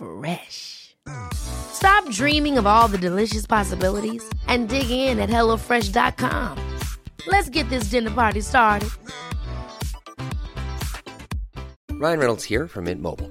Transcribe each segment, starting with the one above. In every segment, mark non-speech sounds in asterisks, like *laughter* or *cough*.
Fresh. Stop dreaming of all the delicious possibilities and dig in at HelloFresh.com. Let's get this dinner party started. Ryan Reynolds here from Mint Mobile.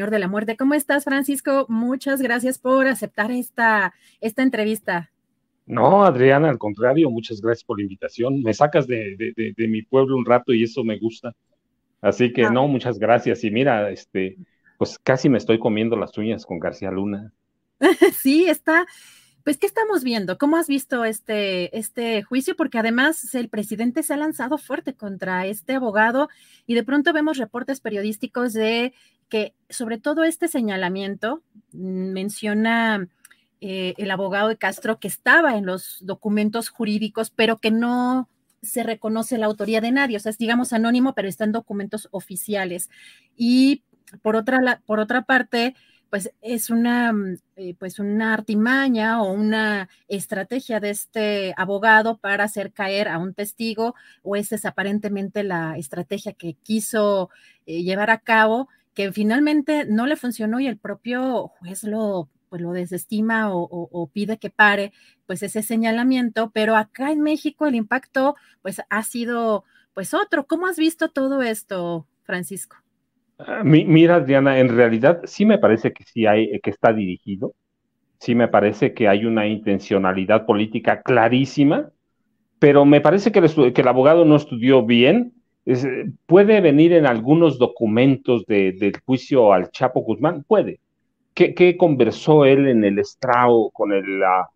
Señor de la Muerte, ¿cómo estás, Francisco? Muchas gracias por aceptar esta, esta entrevista. No, Adriana, al contrario, muchas gracias por la invitación. Me sacas de, de, de, de mi pueblo un rato y eso me gusta. Así que Ah. no, muchas gracias. Y mira, este, pues casi me estoy comiendo las uñas con García Luna. *laughs* Sí, está. Pues, ¿qué estamos viendo? ¿Cómo has visto este, este juicio? Porque además el presidente se ha lanzado fuerte contra este abogado y de pronto vemos reportes periodísticos de que sobre todo este señalamiento mm, menciona eh, el abogado de Castro que estaba en los documentos jurídicos, pero que no se reconoce la autoría de nadie, o sea, es digamos anónimo, pero está en documentos oficiales. Y por otra, por otra parte, pues es una, mm, eh, pues una artimaña o una estrategia de este abogado para hacer caer a un testigo, o esa es aparentemente la estrategia que quiso eh, llevar a cabo, que finalmente no le funcionó y el propio juez lo, pues lo desestima o, o- o pide que pare, pues ese señalamiento, pero acá en México el impacto, pues ha sido, pues otro. ¿Cómo has visto todo esto, Francisco? Ah, mi- Mira, Adriana, en realidad sí me parece que sí hay, que está dirigido. Sí me parece que hay una intencionalidad política clarísima, pero me parece que el, abogado no estudió bien. Eh, puede venir en algunos documentos de- del juicio al Chapo Guzmán, puede. ¿Qué, conversó él en el estrado con el, ah,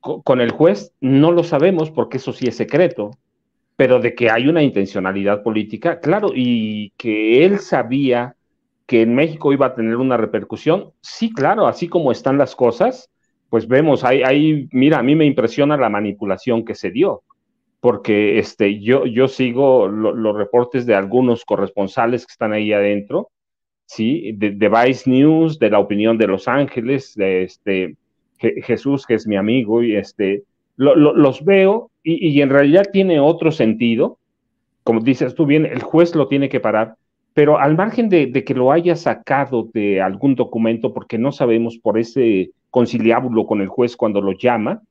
co- con el juez? No lo sabemos porque eso sí es secreto pero de que hay una intencionalidad política, claro, y que él sabía que en México iba a tener una repercusión, sí, claro, así como están las cosas, pues vemos, ahí, mira, a mí me impresiona la manipulación que se dio, porque este, yo, yo sigo lo- los reportes de algunos corresponsales que están ahí adentro, ¿sí? De, Vice News, de la opinión de Los Ángeles, de este, Je- Jesús, que es mi amigo, y este, lo- lo- los veo y, en realidad tiene otro sentido. Como dices tú bien, el juez lo tiene que parar, pero al margen de, de que lo haya sacado de algún documento, porque no sabemos por ese conciliábulo con el juez cuando lo llama,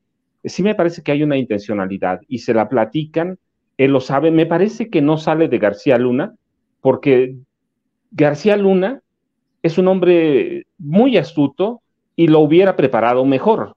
sí me parece que hay una intencionalidad y se la platican, él lo sabe, me parece que no sale de García Luna, porque García Luna es un hombre muy astuto y lo hubiera preparado mejor.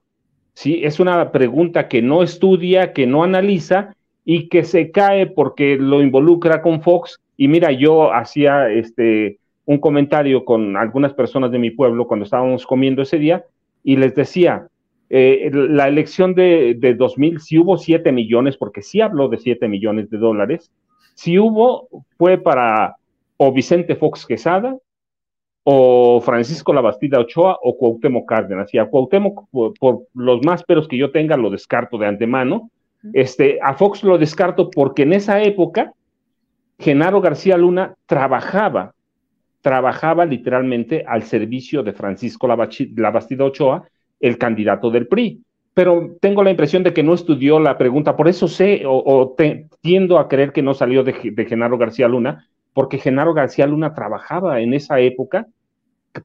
¿Sí? Es una pregunta que no estudia, que no analiza y que se cae porque lo involucra con Fox. Y mira, yo hacía este, un comentario con algunas personas de mi pueblo cuando estábamos comiendo ese día y les decía, eh, la elección de, de 2000, si hubo 7 millones, porque sí habló de 7 millones de dólares, si hubo, fue para o Vicente Fox Quesada, o Francisco Labastida Ochoa o Cuauhtémoc Cárdenas. Y a Cuauhtémoc, por, por, los más peros que yo tenga, lo descarto de antemano. Este, a Fox lo descarto porque en esa época Genaro García Luna trabajaba, trabajaba literalmente al servicio de Francisco Labastida Ochoa, el candidato del PRI. Pero tengo la impresión de que no estudió la pregunta, por eso sé o, o te, tiendo a creer que no salió de, de Genaro García Luna, porque Genaro García Luna trabajaba en esa época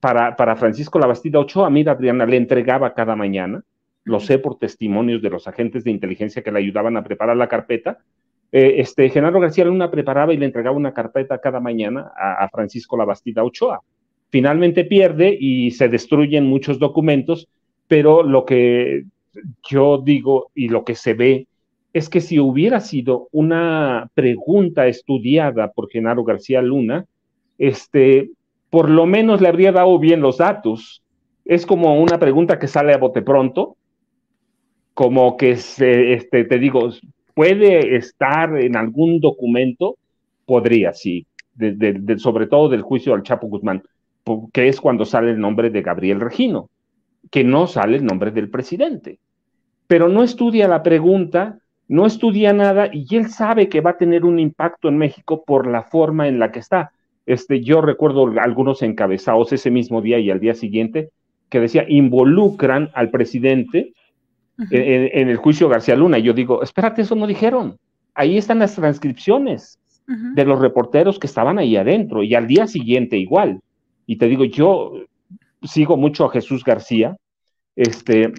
para, para Francisco Labastida Ochoa. Mira, Adriana, le entregaba cada mañana, lo sé por testimonios de los agentes de inteligencia que le ayudaban a preparar la carpeta. Eh, este, Genaro García Luna preparaba y le entregaba una carpeta cada mañana a, a Francisco Labastida Ochoa. finalmente pierde y se destruyen muchos documentos, pero lo que yo digo y lo que se ve es que si hubiera sido una pregunta estudiada por Genaro García Luna, este, por lo menos le habría dado bien los datos. Es como una pregunta que sale a bote pronto, como que se, este, te digo, puede estar en algún documento, podría, sí, sobre todo del juicio del Chapo Guzmán, que es cuando sale el nombre de Gabriel Regino, que no sale el nombre del presidente. Pero no estudia la pregunta, no estudia nada y él sabe que va a tener un impacto en México por la forma en la que está. Este, yo recuerdo algunos encabezados ese mismo día y al día siguiente que decía involucran al presidente en, el juicio García Luna. Y yo digo, espérate, eso no dijeron. Ahí están las transcripciones de los reporteros que estaban ahí adentro y al día siguiente igual. Y te digo, yo sigo mucho a Jesús García, este,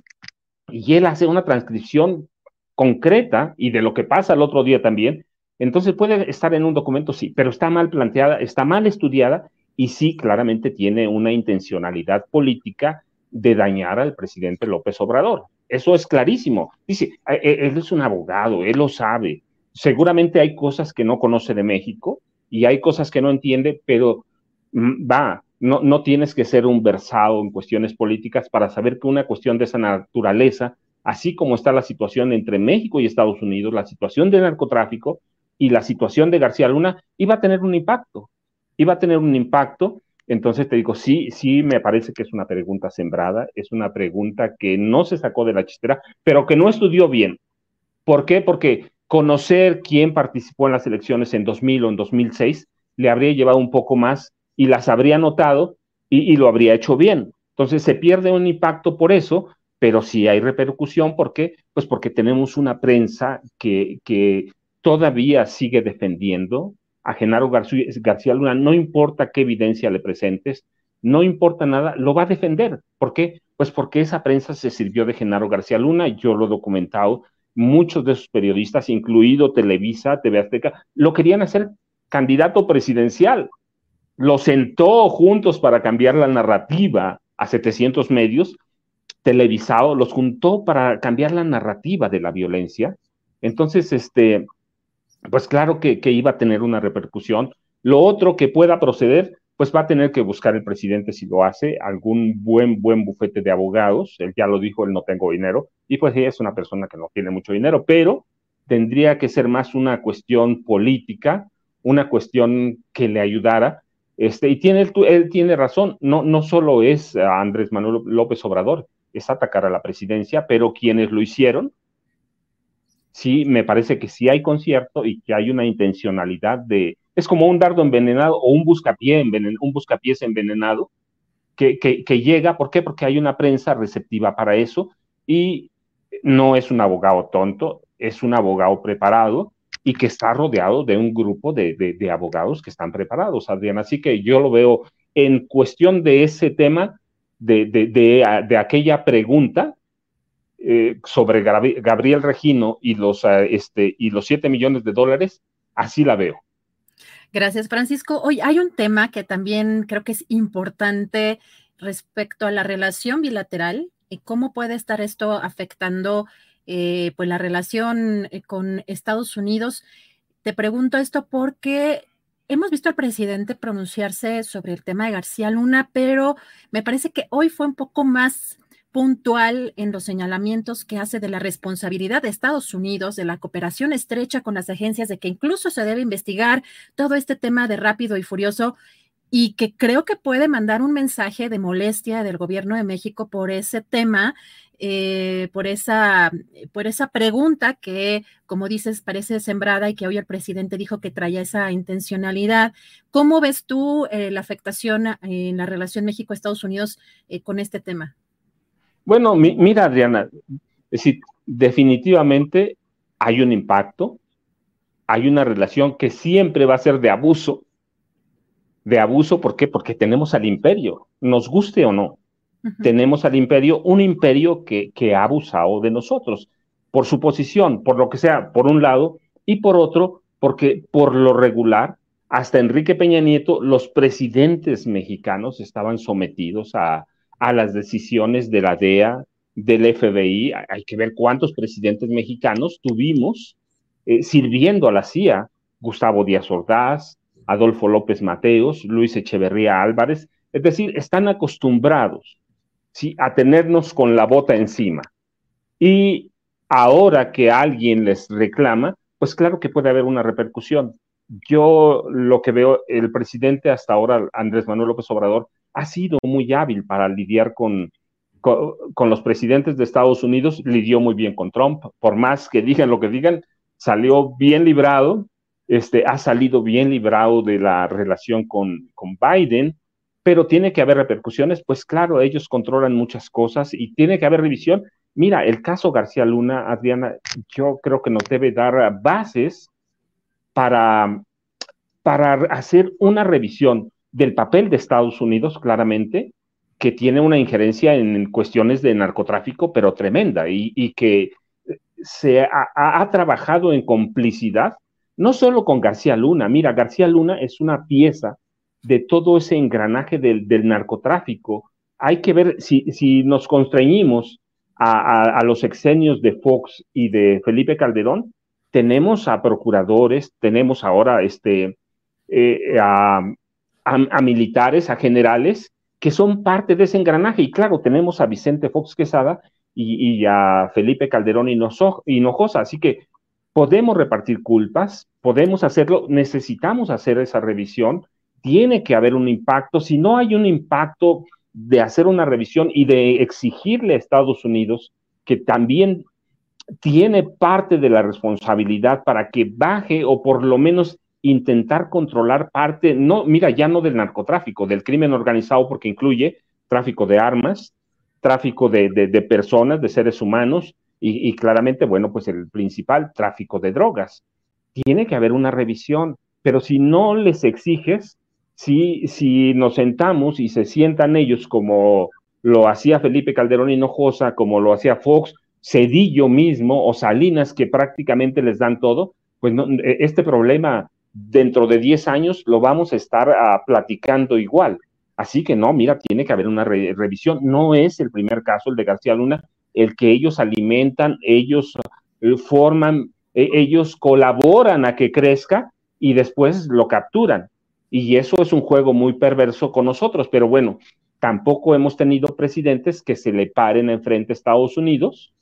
y él hace una transcripción concreta y de lo que pasa el otro día también. Entonces puede estar en un documento, sí, pero está mal planteada, está mal estudiada y sí, claramente tiene una intencionalidad política de dañar al presidente López Obrador. Eso es clarísimo. Dice, e, e, él es un abogado, él lo sabe. Seguramente hay cosas que no conoce de México y hay cosas que no entiende, pero mm, va, no, no tienes que ser un versado en cuestiones políticas para saber que una cuestión de esa naturaleza, así como está la situación entre México y Estados Unidos, la situación del narcotráfico y la situación de García Luna, iba a tener un impacto. Iba a tener un impacto entonces te digo, sí, sí, me parece que es una pregunta sembrada, es una pregunta que no se sacó de la chistera, pero que no estudió bien. ¿Por qué? Porque conocer quién participó en las elecciones en 2000 o en 2006 le habría llevado un poco más y las habría notado y, lo habría hecho bien. Entonces se pierde un impacto por eso, pero sí hay repercusión. ¿Por qué? Pues porque tenemos una prensa que, todavía sigue defendiendo a Genaro García, Luna, no importa qué evidencia le presentes, no importa nada, lo va a defender. ¿Por qué? Pues porque esa prensa se sirvió de Genaro García Luna, yo lo he documentado, muchos de sus periodistas, incluido Televisa, TV Azteca, lo querían hacer candidato presidencial. Lo sentó juntos para cambiar la narrativa a 700 medios, televisado, los juntó para cambiar la narrativa de la violencia. Entonces, este, pues claro que, iba a tener una repercusión. Lo otro que pueda proceder, pues va a tener que buscar el presidente si lo hace, algún buen, buen bufete de abogados. Él ya lo dijo, él no tengo dinero, y pues ella es una persona que no tiene mucho dinero, pero tendría que ser más una cuestión política, una cuestión que le ayudara. Este, y tiene, él tiene razón, no, no solo es Andrés Manuel López Obrador, es atacar a la presidencia, pero quienes lo hicieron, sí me parece que sí hay concierto y que hay una intencionalidad de, es como un dardo envenenado o un buscapié envenenado, un buscapiés envenenado que, que, llega, ¿por qué? Porque hay una prensa receptiva para eso y no es un abogado tonto, es un abogado preparado y que está rodeado de un grupo de, de, abogados que están preparados, Adrián. Así que yo lo veo en cuestión de ese tema, de, de aquella pregunta, eh, sobre Gabriel Regino y los, ah, este, y los 7 millones de dólares, así la veo. Gracias, Francisco. Hoy hay un tema que también creo que es importante respecto a la relación bilateral y cómo puede estar esto afectando eh, pues la relación eh, con Estados Unidos. Te pregunto esto porque hemos visto al presidente pronunciarse sobre el tema de García Luna, pero me parece que hoy fue un poco más puntual en los señalamientos que hace de la responsabilidad de Estados Unidos, de la cooperación estrecha con las agencias, de que incluso se debe investigar todo este tema de rápido y furioso y que creo que puede mandar un mensaje de molestia del gobierno de México por ese tema, eh, por, esa, por esa pregunta que, como dices, parece sembrada y que hoy el presidente dijo que traía esa intencionalidad. ¿Cómo ves tú eh, la afectación en la relación México-Estados Unidos eh, con este tema? Bueno, mira, Adriana, definitivamente hay un impacto, hay una relación que siempre va a ser de abuso. De abuso, ¿por qué? Porque tenemos al imperio, nos guste o no. Tenemos al imperio, un imperio que, que ha abusado de nosotros, por su posición, por lo que sea, por un lado, y por otro, porque por lo regular hasta Enrique Peña Nieto, los presidentes mexicanos estaban sometidos a, las decisiones de la DEA, del FBI. Hay que ver cuántos presidentes mexicanos tuvimos eh, sirviendo a la CIA. Gustavo Díaz Ordaz, Adolfo López Mateos, Luis Echeverría Álvarez. Es decir, están acostumbrados ¿sí? a tenernos con la bota encima. Y ahora que alguien les reclama, pues claro que puede haber una repercusión. Yo lo que veo, el presidente hasta ahora, Andrés Manuel López Obrador, ha sido muy hábil para lidiar con, con, los presidentes de Estados Unidos, lidió muy bien con Trump, por más que digan lo que digan, salió bien librado, este, ha salido bien librado de la relación con, con Biden, pero tiene que haber repercusiones, pues claro, ellos controlan muchas cosas y tiene que haber revisión. Mira, el caso García Luna, Adriana, yo creo que nos debe dar bases para, para hacer una revisión del papel de Estados Unidos, claramente, que tiene una injerencia en cuestiones de narcotráfico, pero tremenda, y, que se ha, ha, trabajado en complicidad, no solo con García Luna, mira, García Luna es una pieza de todo ese engranaje del, narcotráfico. Hay que ver si, nos constreñimos a, los exenios de Fox y de Felipe Calderón, tenemos a procuradores, tenemos ahora este, eh, a, militares, a generales, que son parte de ese engranaje. Y claro, tenemos a Vicente Fox Quesada y, a Felipe Calderón Hinojosa. Así que podemos repartir culpas, podemos hacerlo, necesitamos hacer esa revisión, tiene que haber un impacto. Si no hay un impacto de hacer una revisión y de exigirle a Estados Unidos que también tiene parte de la responsabilidad para que baje o por lo menos intentar controlar parte, no, mira, ya no del narcotráfico, del crimen organizado, porque incluye tráfico de armas, tráfico de, personas, de seres humanos, y, claramente, bueno, pues el principal, tráfico de drogas. Tiene que haber una revisión, pero si no les exiges, si, si nos sentamos y se sientan ellos como lo hacía Felipe Calderón Hinojosa, como lo hacía Fox, Cedillo mismo o Salinas, que prácticamente les dan todo, pues no, e, este problema dentro de 10 años lo vamos a estar ah, platicando igual. Así que no, mira, tiene que haber una revisión. No es el primer caso, el de García Luna, el que ellos alimentan, ellos eh, forman, e, ellos colaboran a que crezca y después lo capturan. Y eso es un juego muy perverso con nosotros, pero bueno, tampoco hemos tenido presidentes que se le paren enfrente a Estados Unidos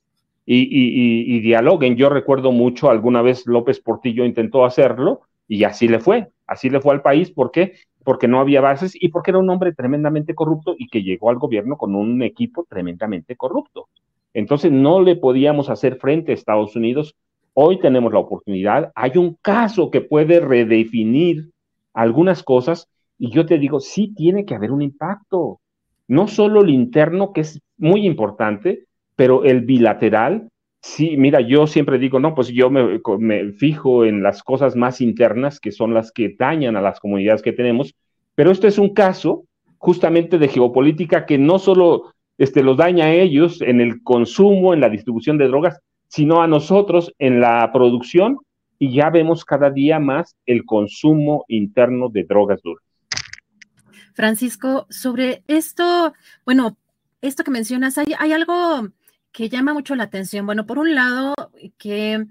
y, dialoguen. Yo recuerdo mucho, alguna vez López Portillo intentó hacerlo y así le fue, así le fue al país. ¿Por qué? Porque no había bases y porque era un hombre tremendamente corrupto y que llegó al gobierno con un equipo tremendamente corrupto. Entonces no le podíamos hacer frente a Estados Unidos. Hoy tenemos la oportunidad. Hay un caso que puede redefinir algunas cosas y yo te digo, sí tiene que haber un impacto, no solo el interno, que es muy importante, pero el bilateral, sí, mira, yo siempre digo, no, pues yo me, fijo en las cosas más internas, que son las que dañan a las comunidades que tenemos, pero este es un caso justamente de geopolítica que no solo este, los daña a ellos en el consumo, en la distribución de drogas, sino a nosotros en la producción y ya vemos cada día más el consumo interno de drogas duras. Francisco, sobre esto, bueno, esto que mencionas, hay, hay algo que llama mucho la atención. Bueno, por un lado, que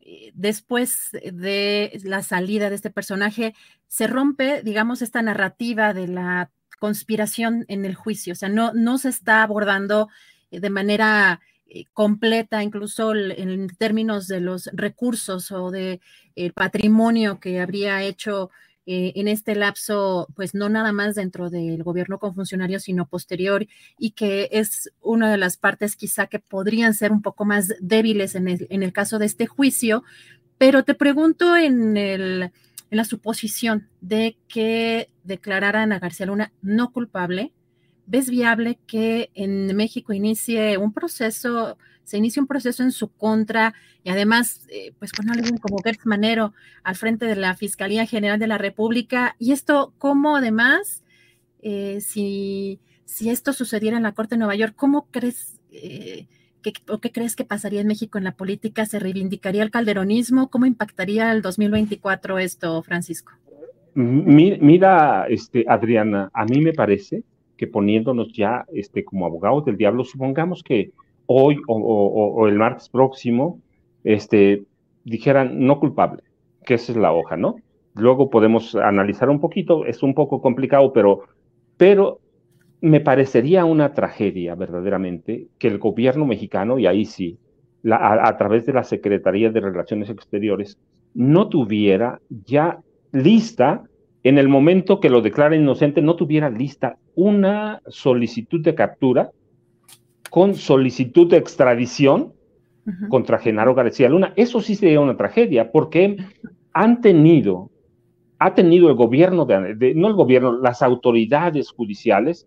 eh, después de la salida de este personaje, se rompe, digamos, esta narrativa de la conspiración en el juicio. O sea, no, no se está abordando de manera eh, completa, incluso en términos de los recursos o de el patrimonio que habría hecho eh, en este lapso, pues no nada más dentro del gobierno con funcionarios, sino posterior, y que es una de las partes quizá que podrían ser un poco más débiles en el, en el caso de este juicio. Pero te pregunto en, el, en la suposición de que declararan a García Luna no culpable, ¿ves viable que en México inicie un proceso, se inicie un proceso en su contra y además, eh, pues con alguien como Gertz Manero al frente de la Fiscalía General de la República? Y esto, ¿cómo además, eh, si, si esto sucediera en la Corte de Nueva York, cómo crees eh, que, o qué crees que pasaría en México en la política? ¿Se reivindicaría el calderonismo? ¿Cómo impactaría el 2024 esto, Francisco? Mira, este, Adriana, a mí me parece que poniéndonos ya este, como abogados del diablo, supongamos que hoy o, el martes próximo este, dijeran no culpable, que esa es la hoja, ¿no? Luego podemos analizar un poquito, es un poco complicado, pero, pero me parecería una tragedia verdaderamente que el gobierno mexicano, y ahí sí, a, través de la Secretaría de Relaciones Exteriores, no tuviera ya lista, en el momento que lo declara inocente, no tuviera lista una solicitud de captura con solicitud de extradición contra Genaro García Luna. Eso sí sería una tragedia, porque han tenido, ha tenido el gobierno, de, no el gobierno, las autoridades judiciales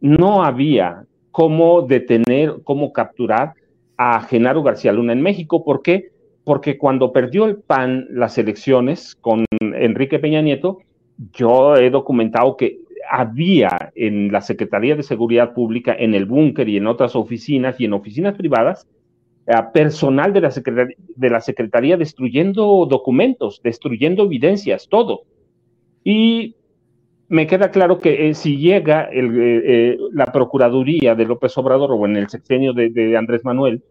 no había cómo detener, cómo capturar a Genaro García Luna en México. ¿Por qué? Porque cuando perdió el PAN las elecciones con Enrique Peña Nieto, yo he documentado que había en la Secretaría de Seguridad Pública, en el búnker y en otras oficinas y en oficinas privadas, personal de la, de la Secretaría destruyendo documentos, destruyendo evidencias, todo. Y me queda claro que eh, si llega eh, eh, la Procuraduría de López Obrador o en el sexenio de, Andrés Manuel,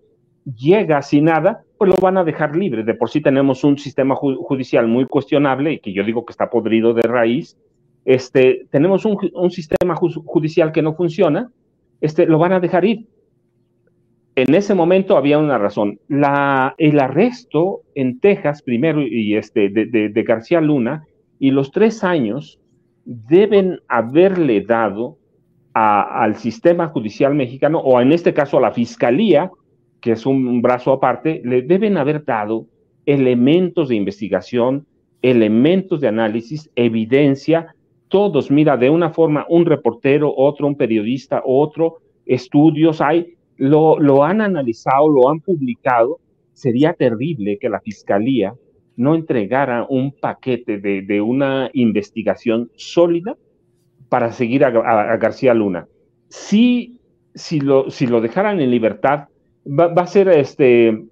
llega sin nada, pues lo van a dejar libre. De por sí tenemos un sistema judicial muy cuestionable y que yo digo que está podrido de raíz. Este, tenemos un, sistema judicial que no funciona, este, lo van a dejar ir. En ese momento había una razón. El arresto en Texas, primero, y este, de, de García Luna, y los tres años deben haberle dado al sistema judicial mexicano, o en este caso a la fiscalía, que es un brazo aparte, le deben haber dado elementos de investigación, elementos de análisis, evidencia, todos, mira, de una forma, un reportero, otro, un periodista, otro, estudios hay, lo, lo han analizado, lo han publicado. Sería terrible que la fiscalía no entregara un paquete de, una investigación sólida para seguir a, García Luna. Si, si, lo, si lo dejaran en libertad, va, a ser este,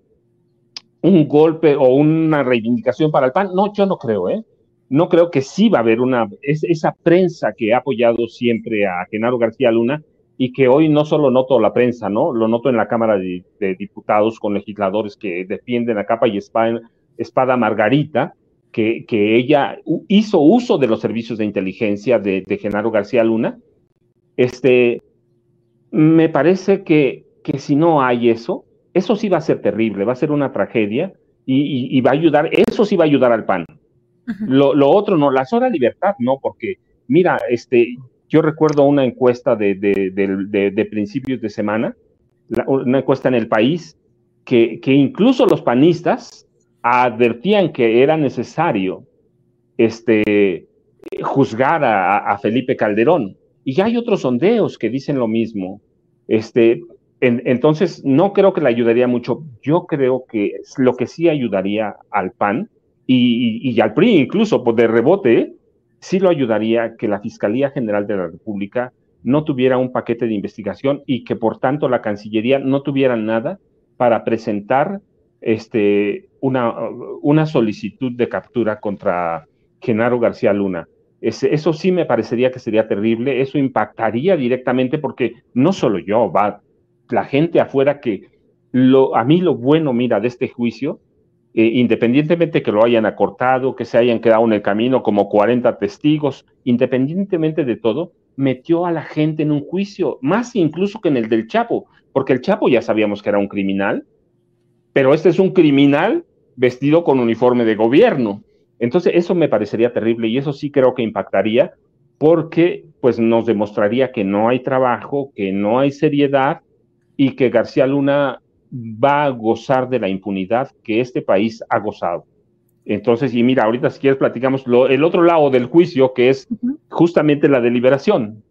un golpe o una reivindicación para el PAN. No, yo no creo, ¿eh? No creo que sí va a haber una, esa prensa que ha apoyado siempre a Genaro García Luna y que hoy no solo noto la prensa, ¿no? Lo noto en la Cámara de, de Diputados con legisladores que defienden a capa y espada Espada Margarita, que, que, ella hizo uso de los servicios de inteligencia de, Genaro García Luna, este, me parece que, que si no hay eso, eso sí va a ser terrible, va a ser una tragedia y, va a ayudar, eso sí va a ayudar al PAN. lo, otro no, la sola libertad no, porque mira, este, yo recuerdo una encuesta de, de, principios de semana, una encuesta en el país, que, que incluso los panistas advertían que era necesario este, juzgar a, Felipe Calderón. Y ya hay otros sondeos que dicen lo mismo. Este, entonces, no creo que le ayudaría mucho. Yo creo que lo que sí ayudaría al PAN y, al PRI, incluso por pues, de rebote, sí lo ayudaría que la Fiscalía General de la República no tuviera un paquete de investigación y que por tanto la Cancillería no tuviera nada para presentar este, una, solicitud de captura contra Genaro García Luna. eso sí me parecería que sería terrible, eso impactaría directamente porque no solo yo, va la gente afuera que a mí lo bueno, mira, de este juicio, eh, independientemente que lo hayan acortado, que se hayan quedado en el camino como 40 testigos, independientemente de todo, metió a la gente en un juicio, más incluso que en el del Chapo, porque el Chapo ya sabíamos que era un criminal, pero este es un criminal vestido con uniforme de gobierno. Entonces, eso me parecería terrible y eso sí creo que impactaría porque pues nos demostraría que no hay trabajo, que no hay seriedad y que García Luna va a gozar de la impunidad que este país ha gozado. Entonces, y mira, ahorita si quieres platicamos lo, el otro lado del juicio, que es justamente la deliberación.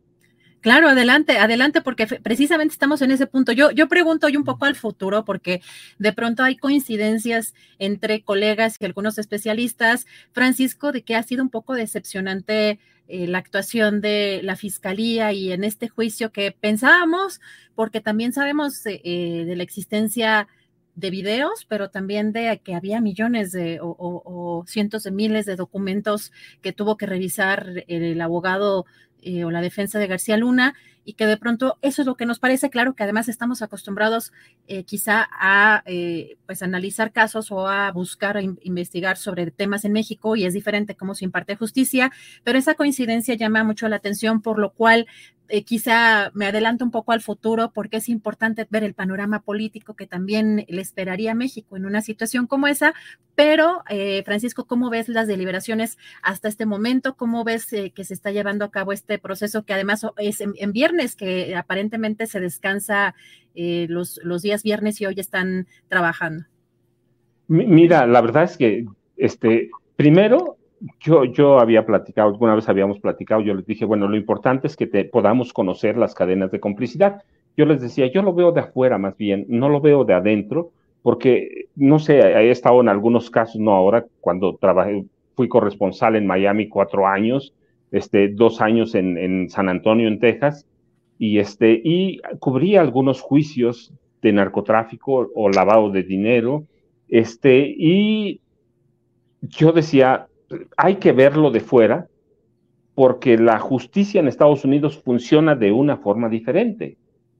Claro, adelante, adelante, porque precisamente estamos en ese punto. Yo, yo pregunto hoy un poco al futuro, porque de pronto hay coincidencias entre colegas y algunos especialistas. Francisco, de que ha sido un poco decepcionante eh, la actuación de la fiscalía y en este juicio que pensábamos, porque también sabemos eh, de la existencia de videos, pero también de que había millones de o, cientos de miles de documentos que tuvo que revisar el abogado eh, o la defensa de García Luna y que de pronto eso es lo que nos parece. Claro que además estamos acostumbrados eh, quizá a eh, pues analizar casos o a buscar investigar sobre temas en México y es diferente cómo se imparte justicia, pero esa coincidencia llama mucho la atención por lo cual eh, quizá me adelanto un poco al futuro porque es importante ver el panorama político que también le esperaría a México en una situación como esa. Pero, eh, Francisco, ¿cómo ves las deliberaciones hasta este momento? ¿Cómo ves eh, que se está llevando a cabo este proceso que además es en, viernes, que aparentemente se descansa los, los días viernes y hoy están trabajando? Mira, la verdad es que, este, primero, yo, yo había platicado, alguna vez habíamos platicado, yo les dije, bueno, lo importante es que te, podamos conocer las cadenas de complicidad. Yo les decía, yo lo veo de afuera más bien, no lo veo de adentro, porque, no sé, he estado en algunos casos, no ahora, cuando trabajé, fui corresponsal en Miami cuatro años, este, dos años en, en San Antonio, en Texas, y, este, y cubrí algunos juicios de narcotráfico o lavado de dinero, este, y yo decía, hay que verlo de fuera porque la justicia en Estados Unidos funciona de una forma diferente.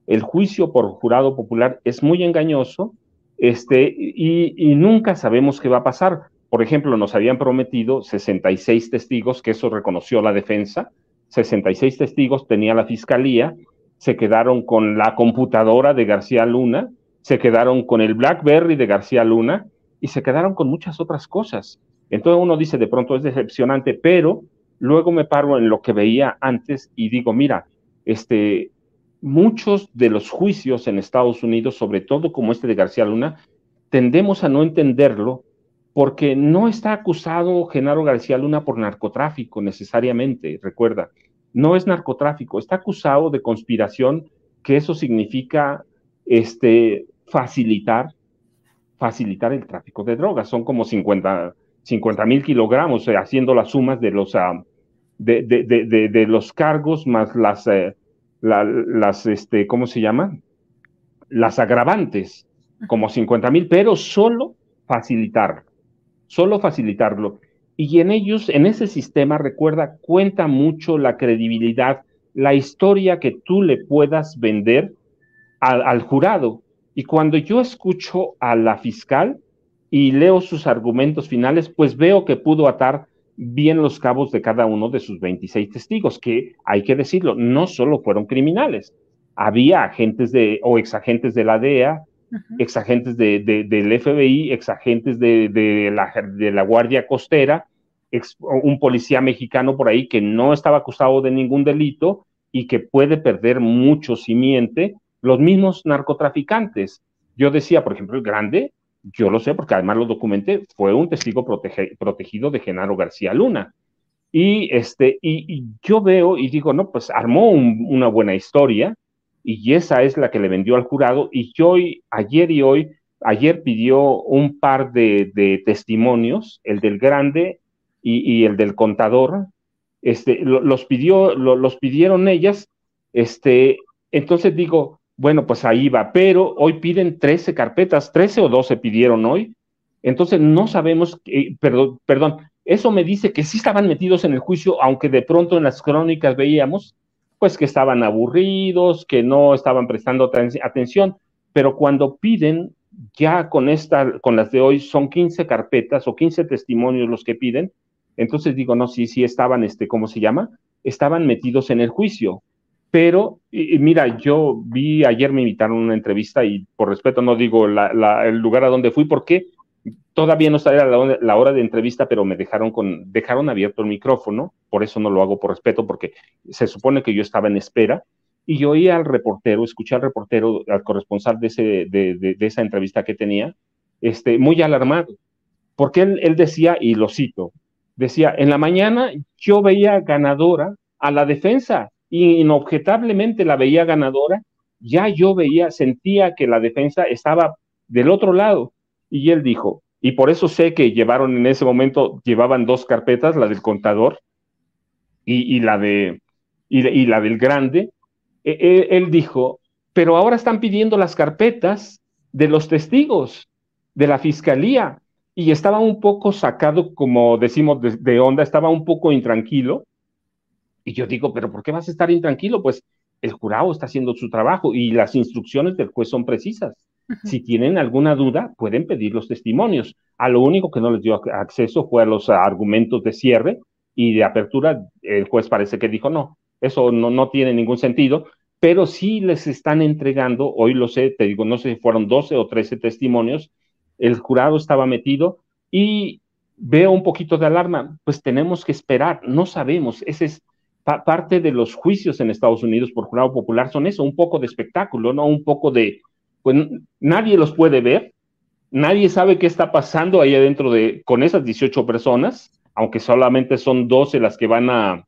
El juicio por jurado popular es muy engañoso este, y, nunca sabemos qué va a pasar. Por ejemplo, nos habían prometido 66 testigos, que eso reconoció la defensa, 66 testigos tenía la fiscalía, se quedaron con la computadora de García Luna, se quedaron con el BlackBerry de García Luna y se quedaron con muchas otras cosas. Entonces uno dice, de pronto es decepcionante, pero luego me paro en lo que veía antes y digo, mira, este, muchos de los juicios en Estados Unidos, sobre todo como este de García Luna, tendemos a no entenderlo porque no está acusado Genaro García Luna por narcotráfico necesariamente, recuerda, no es narcotráfico, está acusado de conspiración, que eso significa este, facilitar, facilitar el tráfico de drogas. Son como 50, 50 mil kilogramos, eh, haciendo las sumas de los, ah, de, de, de, los cargos más las, eh, las, este, ¿cómo se llama? Las agravantes, como 50 mil, pero solo facilitarlo, solo facilitarlo. Y en ellos, en ese sistema, recuerda, cuenta mucho la credibilidad, la historia que tú le puedas vender al, al jurado. Y cuando yo escucho a la fiscal, y leo sus argumentos finales, pues veo que pudo atar bien los cabos de cada uno de sus 26 testigos, que hay que decirlo, no solo fueron criminales, había agentes de o exagentes de la DEA, exagentes de, del FBI, exagentes de, de, la, de la Guardia Costera, un policía mexicano por ahí que no estaba acusado de ningún delito y que puede perder mucho si miente, los mismos narcotraficantes. Yo decía, por ejemplo, el grande yo lo sé porque además lo documenté, fue un testigo protegido de Genaro García Luna. Y, este, y, yo veo y digo, no, pues armó una buena historia y esa es la que le vendió al jurado. Y yo ayer y hoy, ayer pidió un par de, testimonios, el del grande y, el del contador, este, los pidió, los pidieron ellas, este, entonces digo, bueno, pues ahí va, pero hoy piden 13 carpetas, 13 o 12 pidieron hoy. Entonces no sabemos, perdón, perdón, eso me dice que sí estaban metidos en el juicio, aunque de pronto en las crónicas veíamos, pues que estaban aburridos, que no estaban prestando atención, pero cuando piden, ya con esta, con las de hoy, son 15 carpetas o 15 testimonios los que piden, entonces digo, no, sí, sí estaban, este, ¿cómo se llama? Estaban metidos en el juicio. Pero, mira, yo vi, ayer me invitaron a una entrevista y por respeto no digo el lugar a donde fui porque todavía no sabía la, hora de entrevista, pero me dejaron dejaron abierto el micrófono, por eso no lo hago por respeto, porque se supone que yo estaba en espera, y yo oí al reportero, escuché al reportero, al corresponsal de, esa entrevista que tenía, este, muy alarmado, porque él, él decía, y lo cito, decía, en la mañana yo veía ganadora a la defensa, inobjetablemente la veía ganadora, ya yo veía, sentía que la defensa estaba del otro lado. Y él dijo, y por eso sé que llevaron en ese momento, llevaban dos carpetas, la del contador y, la, de, y, la del grande. E, e, él dijo, pero ahora están pidiendo las carpetas de los testigos, de la fiscalía, y estaba un poco sacado, como decimos, de, onda, estaba un poco intranquilo. Y yo digo, pero ¿por qué vas a estar intranquilo? Pues el jurado está haciendo su trabajo y las instrucciones del juez son precisas. Si tienen alguna duda, pueden pedir los testimonios. A lo único que no les dio acceso fue a los argumentos de cierre y de apertura. El juez parece que dijo no, eso no, no tiene ningún sentido, pero sí les están entregando, hoy lo sé, te digo, no sé si fueron 12 o 13 testimonios, el jurado estaba metido y veo un poquito de alarma, pues tenemos que esperar, no sabemos, ese es parte de los juicios en Estados Unidos por jurado popular, son eso, un poco de espectáculo, ¿no? Un poco de, pues nadie los puede ver, nadie sabe qué está pasando ahí adentro de, con esas 18 personas, aunque solamente son 12 las que van a,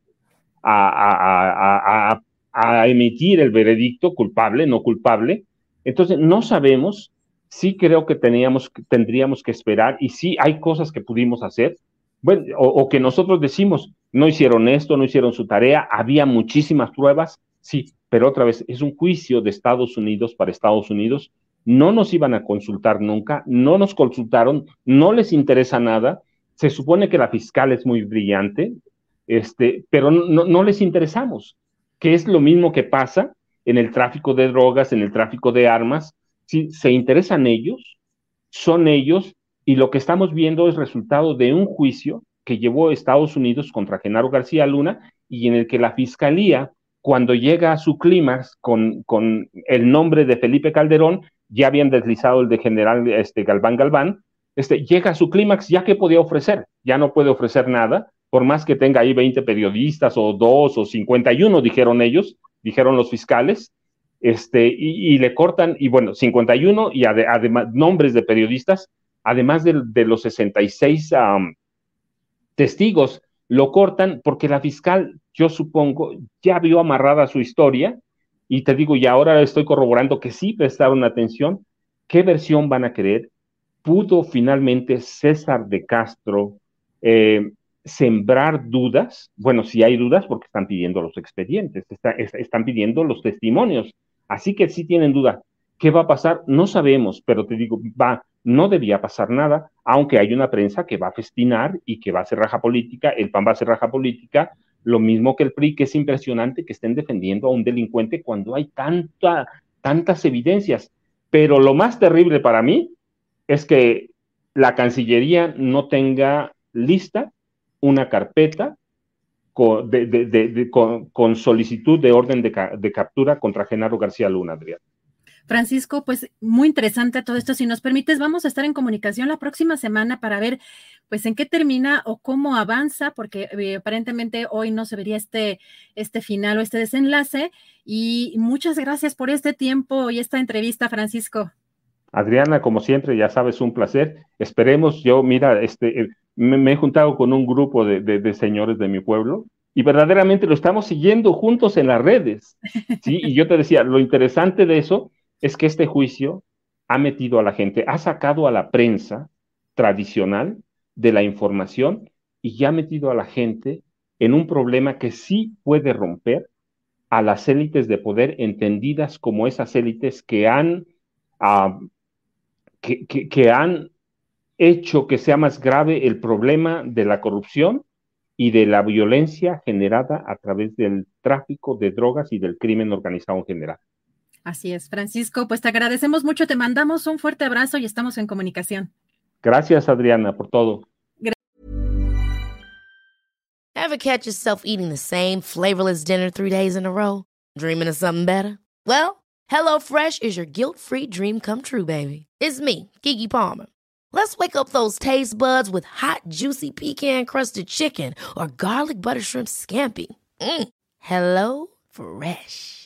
a, a, emitir el veredicto culpable, no culpable. Entonces, no sabemos, sí creo que teníamos, tendríamos que esperar y sí hay cosas que pudimos hacer, bueno, o que nosotros decimos, no hicieron esto, no hicieron su tarea, había muchísimas pruebas, sí, pero otra vez es un juicio de Estados Unidos para Estados Unidos. No nos iban a consultar nunca, no nos consultaron, no les interesa nada. Se supone que la fiscal es muy brillante, este, pero no, no les interesamos, que es lo mismo que pasa en el tráfico de drogas, en el tráfico de armas. Si se interesan ellos, son ellos, y lo que estamos viendo es resultado de un juicio que llevó Estados Unidos contra Genaro García Luna y en el que la fiscalía cuando llega a su clímax con, con, el nombre de Felipe Calderón, ya habían deslizado el de general este, Galván Galván, este, llega a su clímax ya que podía ofrecer, ya no puede ofrecer nada, por más que tenga ahí 20 periodistas o dos o 51, dijeron ellos, dijeron los fiscales, este, y, le cortan, y bueno, 51 y además nombres de periodistas, además de, de los 66 testigos lo cortan porque la fiscal, yo supongo, ya vio amarrada su historia y te digo, y ahora estoy corroborando que sí prestaron atención. ¿Qué versión van a querer? ¿Pudo finalmente César de Castro eh, sembrar dudas? Bueno, si hay dudas porque están pidiendo los expedientes, están pidiendo los testimonios. Así que sí tienen duda. ¿Qué va a pasar? No sabemos, pero te digo, va, no debía pasar nada, aunque hay una prensa que va a festinar y que va a hacer raja política, el PAN va a hacer raja política, lo mismo que el PRI, que es impresionante que estén defendiendo a un delincuente cuando hay tanta, tantas evidencias. Pero lo más terrible para mí es que la Cancillería no tenga lista una carpeta con, con, solicitud de orden de, captura contra Genaro García Luna, Adrián. Francisco, pues muy interesante todo esto. Si nos permites, vamos a estar en comunicación la próxima semana para ver pues en qué termina o cómo avanza, porque eh, aparentemente hoy no se vería este, este final o este desenlace. Y muchas gracias por este tiempo y esta entrevista, Francisco. Adriana, como siempre, ya sabes, un placer. Esperemos, yo, mira, este, eh, me, he juntado con un grupo de, de señores de mi pueblo y verdaderamente lo estamos siguiendo juntos en las redes. ¿sí? Y yo te decía, lo interesante de eso es que este juicio ha metido a la gente, ha sacado a la prensa tradicional de la información y ya ha metido a la gente en un problema que sí puede romper a las élites de poder entendidas como esas élites que han, ah, que, han hecho que sea más grave el problema de la corrupción y de la violencia generada a través del tráfico de drogas y del crimen organizado en general. Así es, Francisco, pues te agradecemos mucho, te mandamos un fuerte abrazo y estamos en comunicación. Gracias, Adriana, por todo. Ever catch yourself eating the same flavorless dinner three days in a row? Dreaming of something better? Well, HelloFresh is your guilt-free dream come true, baby. It's me, Kiki Palmer. Let's wake up those taste buds with hot, juicy pecan crusted chicken or garlic butter shrimp scampi. Mm. Hello Fresh.